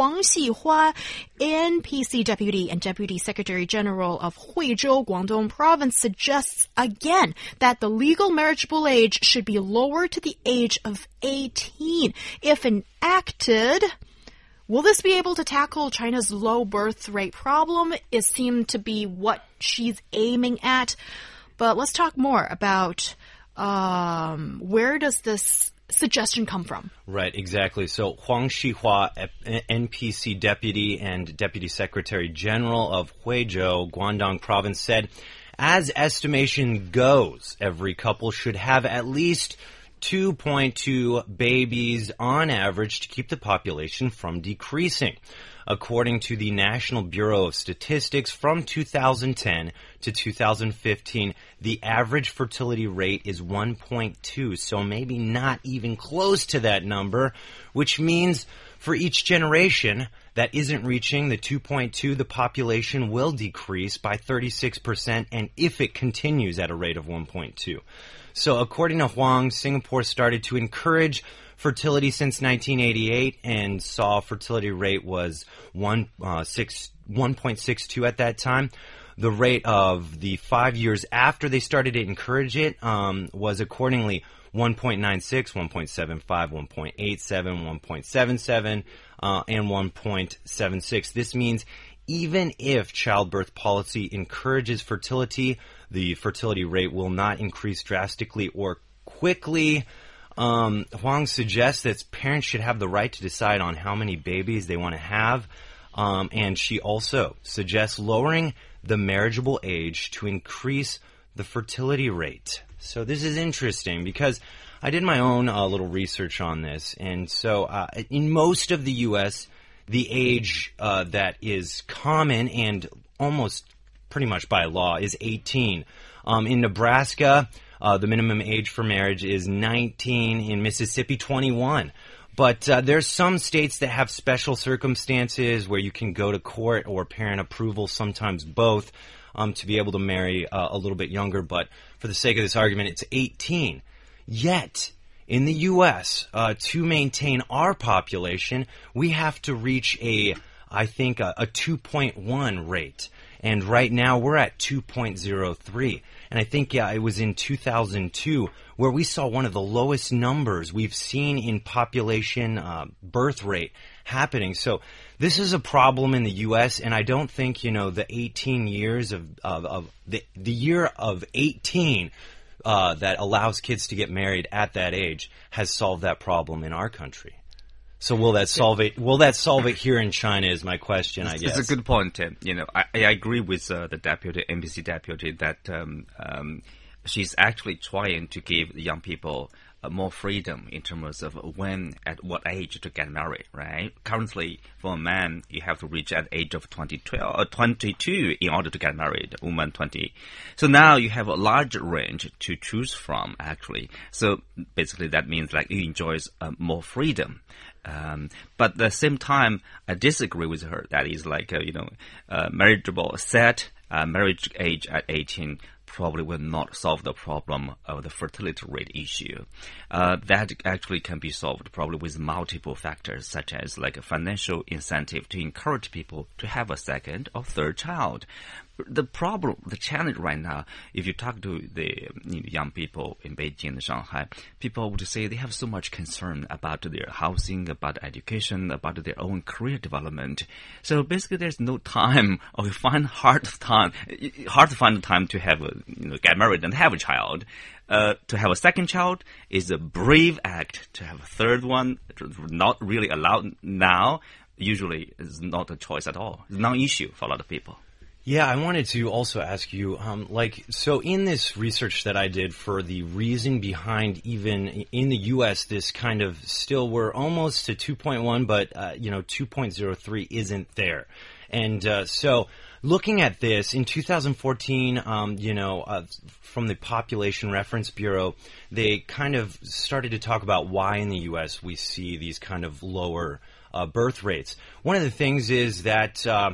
Huang Xihua, NPC Deputy and Deputy Secretary General of Huizhou, Guangdong Province, suggests again that the legal marriageable age should be lowered to the age of 18 if enacted. Will this be able to tackle China's low birth rate problem? It seemed to be what she's aiming at. But let's talk more about um, where does this suggestion come from? Right, exactly. So Huang Xihua, NPC deputy and deputy secretary general of Huizhou, Guangdong province, said, as estimation goes, every couple should have at least 2.2 babies on average to keep the population from decreasing. According to the National Bureau of Statistics, from 2010 to 2015, the average fertility rate is 1.2, so maybe not even close to that number, which means for each generation that isn't reaching the 2.2, the population will decrease by 36%, and if it continues at a rate of 1.2. So according to Huang, Singapore started to encourage fertility since 1988 and saw fertility rate was 1, uh, 6, 1.62 at that time. The rate of the five years after they started to encourage it um, was accordingly 1.96, 1.75, 1.87, 1.77, uh, and 1.76. This means even if childbirth policy encourages fertility, the fertility rate will not increase drastically or quickly. Um, Huang suggests that parents should have the right to decide on how many babies they want to have. Um, and she also suggests lowering the marriageable age to increase the fertility rate. So this is interesting because I did my own uh, little research on this. And so uh, in most of the U.S., the age uh, that is common and almost pretty much by law is 18. Um, in Nebraska, uh, the minimum age for marriage is 19. In Mississippi, 21. But uh, there's some states that have special circumstances where you can go to court or parent approval, sometimes both, um, to be able to marry uh, a little bit younger. But for the sake of this argument, it's 18. Yet, in the U.S., uh, to maintain our population, we have to reach a, I think, a, a 2.1 rate. And right now we're at 2.03. And I think yeah, it was in 2002 where we saw one of the lowest numbers we've seen in population uh, birth rate happening. So this is a problem in the U.S. And I don't think you know the 18 years of of, of the the year of 18 uh, that allows kids to get married at that age has solved that problem in our country. So will that solve it? Will that solve it here in China? Is my question. I guess it's a good point. Tim. You know, I, I agree with uh, the deputy NPC deputy that um, um, she's actually trying to give young people uh, more freedom in terms of when, at what age to get married, right? Currently, for a man, you have to reach at the age of 20, 12, uh, 22 in order to get married, woman 20. So now you have a large range to choose from, actually. So basically that means like you enjoy uh, more freedom. Um, but at the same time, I disagree with her. That is like, uh, you know, uh, marriageable set, uh, marriage age at 18 probably will not solve the problem of the fertility rate issue. Uh, that actually can be solved probably with multiple factors, such as like a financial incentive to encourage people to have a second or third child the problem, the challenge right now, if you talk to the young people in Beijing and Shanghai, people would say they have so much concern about their housing, about education, about their own career development. So basically, there's no time, or you find hard time, hard to find time to have a, you know, get married and have a child. Uh, to have a second child is a brave act. To have a third one, not really allowed now. Usually, is not a choice at all. It's non-issue for a lot of people. Yeah, I wanted to also ask you, um, like, so in this research that I did for the reason behind even in the U.S., this kind of still we're almost to 2.1, but uh, you know, 2.03 isn't there, and uh, so looking at this in 2014, um, you know, uh, from the Population Reference Bureau, they kind of started to talk about why in the U.S. we see these kind of lower uh, birth rates. One of the things is that. Uh,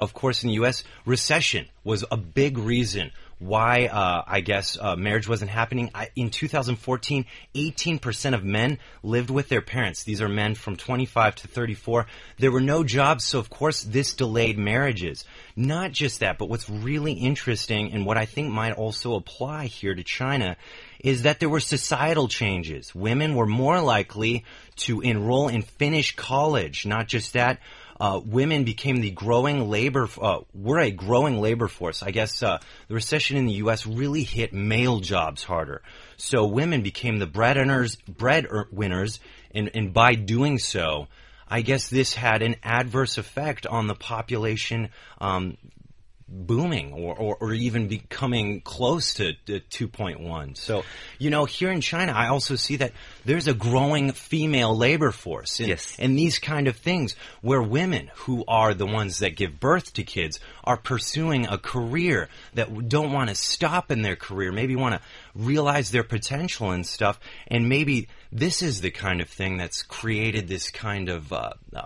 of course, in the U.S., recession was a big reason why uh, I guess uh, marriage wasn't happening. I, in 2014, 18% of men lived with their parents. These are men from 25 to 34. There were no jobs, so of course this delayed marriages. Not just that, but what's really interesting and what I think might also apply here to China is that there were societal changes. Women were more likely to enroll and finish college. Not just that, uh, women became the growing labor, uh, were a growing labor force. I guess uh, the recession in the U.S. really hit male jobs harder. So women became the breadwinners, breadwinners, and, and by doing so, I guess this had an adverse effect on the population um, booming or, or, or, even becoming close to, to 2.1. So, you know, here in China, I also see that there's a growing female labor force. And, yes. and these kind of things where women who are the ones that give birth to kids are pursuing a career that don't want to stop in their career, maybe want to realize their potential and stuff. And maybe this is the kind of thing that's created this kind of uh, uh,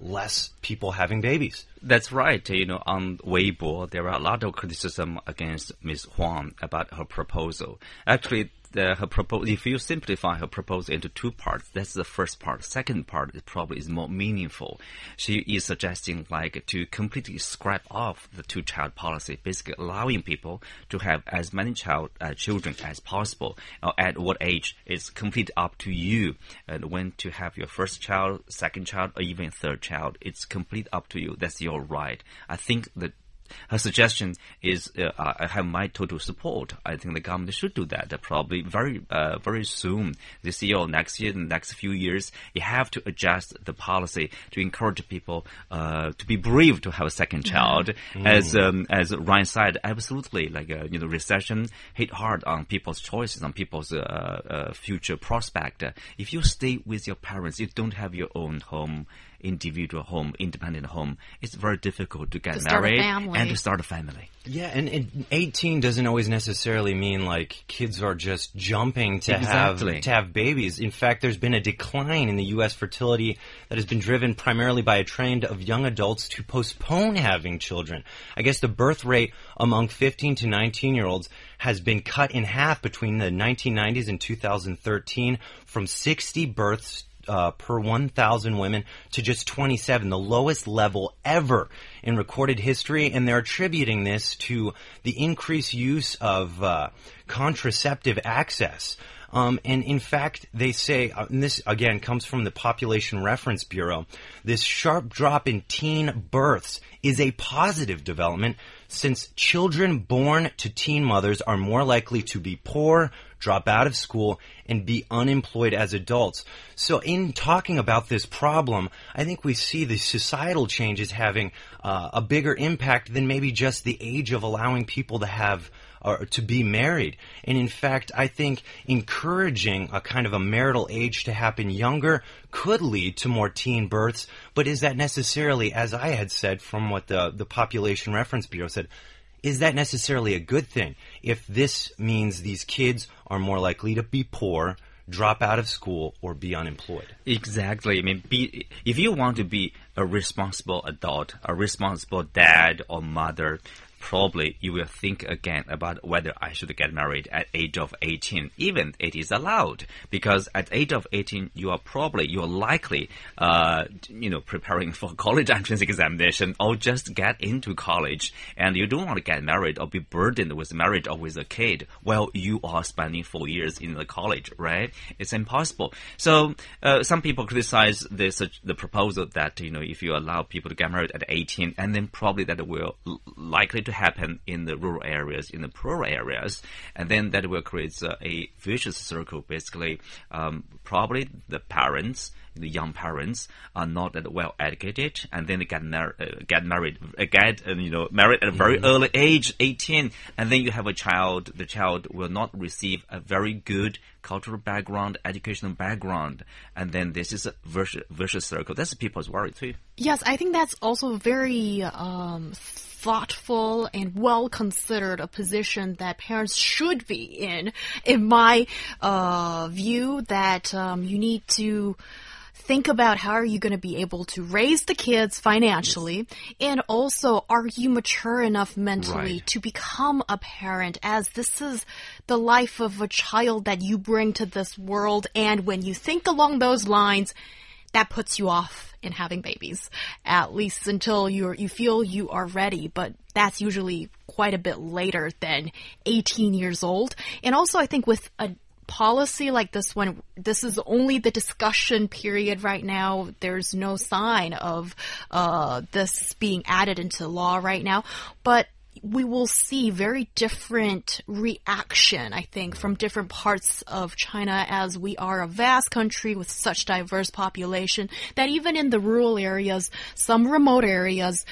less people having babies. That's right. You know, on Weibo, there are a lot of criticism against Ms. Huang about her proposal. Actually, the, her proposal, if you simplify her proposal into two parts, that's the first part. Second part is probably is more meaningful. She is suggesting like to completely scrap off the two-child policy, basically allowing people to have as many child uh, children as possible. Uh, at what age is completely up to you, and when to have your first child, second child, or even third child. It's complete up to you. That's your right. I think that her suggestion is uh, I have my total support. I think the government should do that. Uh, probably very uh, very soon this year or next year, the next few years, you have to adjust the policy to encourage people uh, to be brave to have a second mm-hmm. child. Mm. As um, as Ryan said, absolutely, like uh, you know, recession hit hard on people's choices, on people's uh, future prospect. if you stay with your parents, you don't have your own home individual home, independent home, it's very difficult to get to married and to start a family. Yeah, and, and, 18 doesn't always necessarily mean like kids are just jumping to exactly. have to have babies. In fact, there's been a decline in the U.S. fertility that has been driven primarily by a trend of young adults to postpone having children. I guess the birth rate among 15 to 19 year olds has been cut in half between the 1990s and 2013 from 60 births uh, per 1,000 women to just 27, the lowest level ever in recorded history. And they're attributing this to the increased use of uh, contraceptive access. Um, and in fact, they say, uh, and this again comes from the Population Reference Bureau, this sharp drop in teen births is a positive development since children born to teen mothers are more likely to be poor, drop out of school, and be unemployed as adults. So in talking about this problem, I think we see the societal changes having uh, a bigger impact than maybe just the age of allowing people to have or to be married. And in fact, I think encouraging a kind of a marital age to happen younger could lead to more teen births. But is that necessarily, as I had said from what the, the Population Reference Bureau said, is that necessarily a good thing? If this means these kids are more likely to be poor, drop out of school, or be unemployed. Exactly. I mean, be, if you want to be a responsible adult, a responsible dad or mother, probably you will think again about whether I should get married at age of 18, even it is allowed. Because at age of 18, you are probably, you're likely, uh, you know, preparing for college entrance examination or just get into college and you don't want to get married or be burdened with marriage or with a kid while you are spending four years in the college, right? It's impossible. So, uh, some people criticize this, the proposal that, you know, if you allow people to get married at 18 and then probably that will likely to happen in the rural areas, in the poorer areas, and then that will create uh, a vicious circle. Basically, um, probably the parents the young parents are not that well educated, and then they get, mar- uh, get married, uh, get uh, you know married at a very early age, eighteen, and then you have a child. The child will not receive a very good cultural background, educational background, and then this is a vicious, vicious circle. That's people's worry too. Yes, I think that's also very um, thoughtful and well considered a position that parents should be in. In my uh, view, that um, you need to think about how are you going to be able to raise the kids financially and also are you mature enough mentally Right. to become a parent as this is the life of a child that you bring to this world and when you think along those lines that puts you off in having babies at least until you're you feel you are ready but that's usually quite a bit later than 18 years old. And also i think with a policy like this one this is only the discussion period right now. There's no sign of uh, this being added into law right now. But we will see very different reaction, I think, from different parts of China as we are a vast country with such diverse population that even in the rural areas, some remote areas,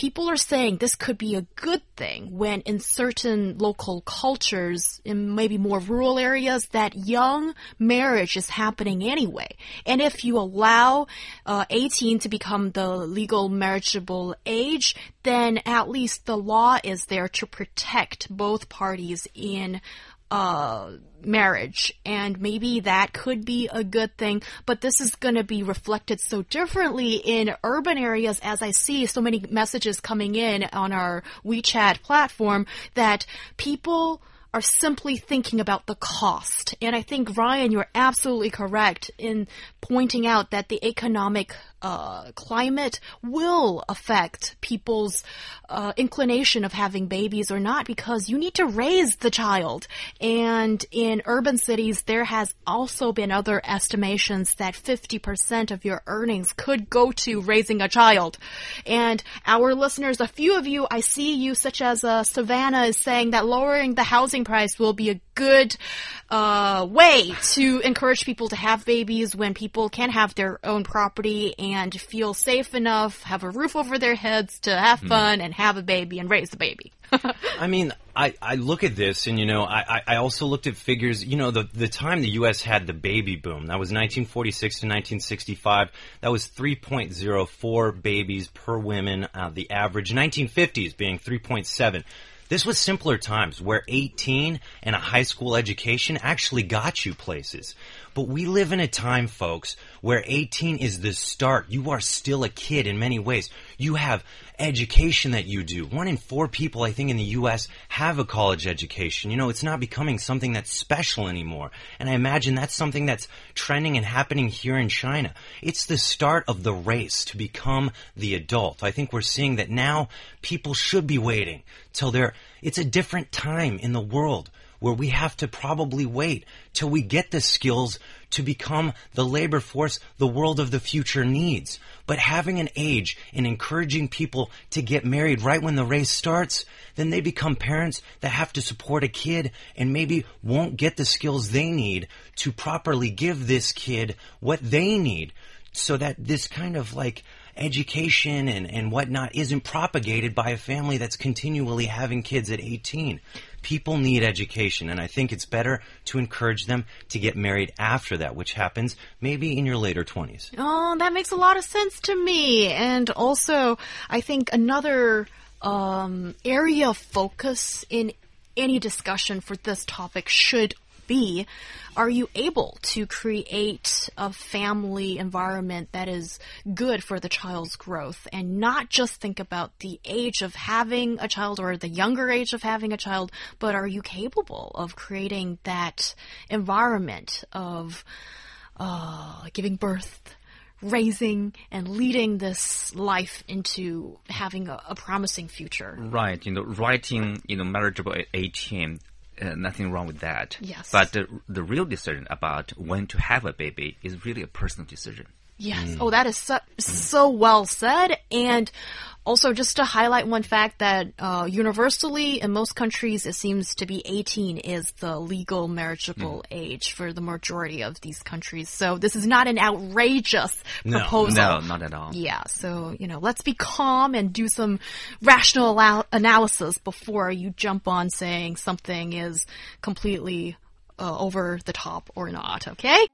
people are saying this could be a good thing when in certain local cultures, in maybe more rural areas, that young marriage is happening anyway. And if you allow uh, 18 to become the legal marriageable age, then at least the law is there to protect both parties in uh, marriage, and maybe that could be a good thing. But this is going to be reflected so differently in urban areas, as I see so many messages coming in on our WeChat platform that people are simply thinking about the cost. And I think, Ryan, you're absolutely correct in pointing out that the economic uh, climate will affect people's uh, inclination of having babies or not because you need to raise the child. And in urban cities, there has also been other estimations that 50% of your earnings could go to raising a child. And our listeners, a few of you, I see you, such as uh, Savannah, is saying that lowering the housing price will be a good uh, way to encourage people to have babies when people can have their own property and feel safe enough, have a roof over their heads to have fun and have a baby and raise the baby. I mean, I, I look at this and, you know, I, I- I also looked at figures, you know, the, the time the U.S. had the baby boom, that was 1946 to 1965, that was 3.04 babies per woman, uh, the average, 1950s being 3.7. This was simpler times where 18 and a high school education actually got you places. But we live in a time, folks, where 18 is the start. You are still a kid in many ways. You have education that you do. One in four people, I think, in the U.S. have a college education. You know, it's not becoming something that's special anymore. And I imagine that's something that's trending and happening here in China. It's the start of the race to become the adult. I think we're seeing that now people should be waiting till they're, it's a different time in the world where we have to probably wait till we get the skills to become the labor force the world of the future needs. But having an age and encouraging people to get married right when the race starts, then they become parents that have to support a kid and maybe won't get the skills they need to properly give this kid what they need so that this kind of like education and, and whatnot isn't propagated by a family that's continually having kids at 18. People need education, and I think it's better to encourage them to get married after that, which happens maybe in your later 20s. Oh, that makes a lot of sense to me. And also, I think another um, area of focus in any discussion for this topic should be are you able to create a family environment that is good for the child's growth and not just think about the age of having a child or the younger age of having a child, but are you capable of creating that environment of uh, giving birth, raising, and leading this life into having a, a promising future. Right, you know, writing, you know, marriageable at 18, uh, nothing wrong with that. Yes. But the, the real decision about when to have a baby is really a personal decision. Yes. Oh, that is so, so well said. And also, just to highlight one fact that uh, universally in most countries, it seems to be 18 is the legal marriageable age for the majority of these countries. So this is not an outrageous No. proposal. No, not at all. Yeah, so, you know, let's be calm and do some rational allow- analysis before you jump on saying something is completely uh, over the top or not, okay?